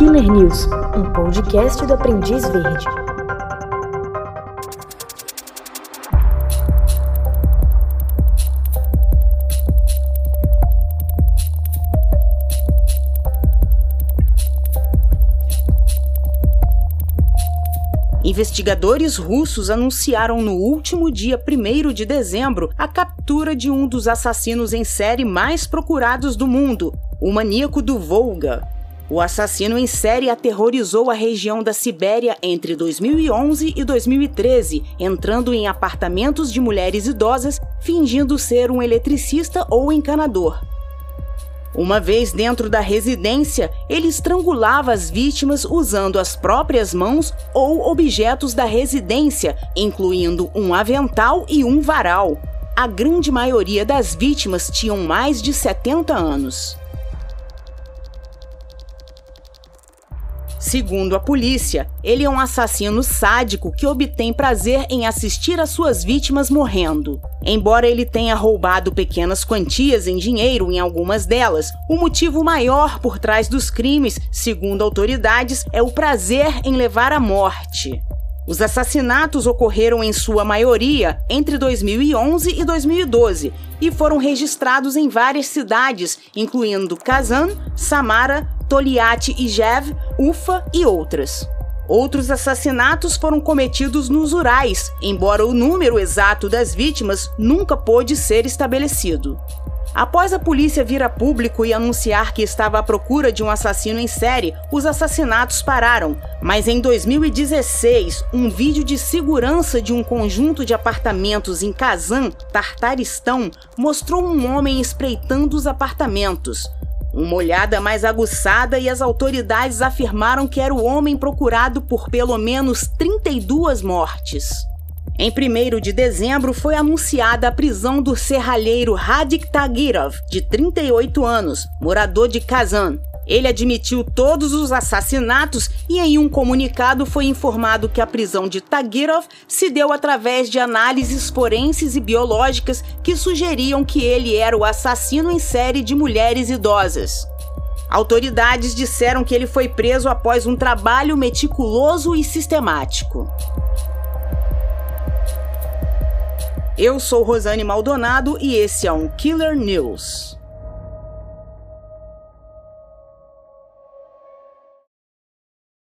Killer News, um podcast do Aprendiz Verde. Investigadores russos anunciaram no último dia 1 de dezembro a captura de um dos assassinos em série mais procurados do mundo, o maníaco do Volga. O assassino em série aterrorizou a região da Sibéria entre 2011 e 2013, entrando em apartamentos de mulheres idosas fingindo ser um eletricista ou encanador. Uma vez dentro da residência, ele estrangulava as vítimas usando as próprias mãos ou objetos da residência, incluindo um avental e um varal. A grande maioria das vítimas tinham mais de 70 anos. Segundo a polícia, ele é um assassino sádico que obtém prazer em assistir as suas vítimas morrendo. Embora ele tenha roubado pequenas quantias em dinheiro em algumas delas, o motivo maior por trás dos crimes, segundo autoridades, é o prazer em levar à morte. Os assassinatos ocorreram em sua maioria entre 2011 e 2012 e foram registrados em várias cidades, incluindo Kazan, Samara, Toliat Ijev, Ufa e outras. Outros assassinatos foram cometidos nos Urais, embora o número exato das vítimas nunca pôde ser estabelecido. Após a polícia vir a público e anunciar que estava à procura de um assassino em série, os assassinatos pararam. Mas em 2016, um vídeo de segurança de um conjunto de apartamentos em Kazan, Tartaristão, mostrou um homem espreitando os apartamentos. Uma olhada mais aguçada e as autoridades afirmaram que era o homem procurado por pelo menos 32 mortes. Em 1 de dezembro foi anunciada a prisão do serralheiro Radik Tagirov, de 38 anos, morador de Kazan. Ele admitiu todos os assassinatos e em um comunicado foi informado que a prisão de Tagirov se deu através de análises forenses e biológicas que sugeriam que ele era o assassino em série de mulheres idosas. Autoridades disseram que ele foi preso após um trabalho meticuloso e sistemático. Eu sou Rosane Maldonado e esse é um Killer News.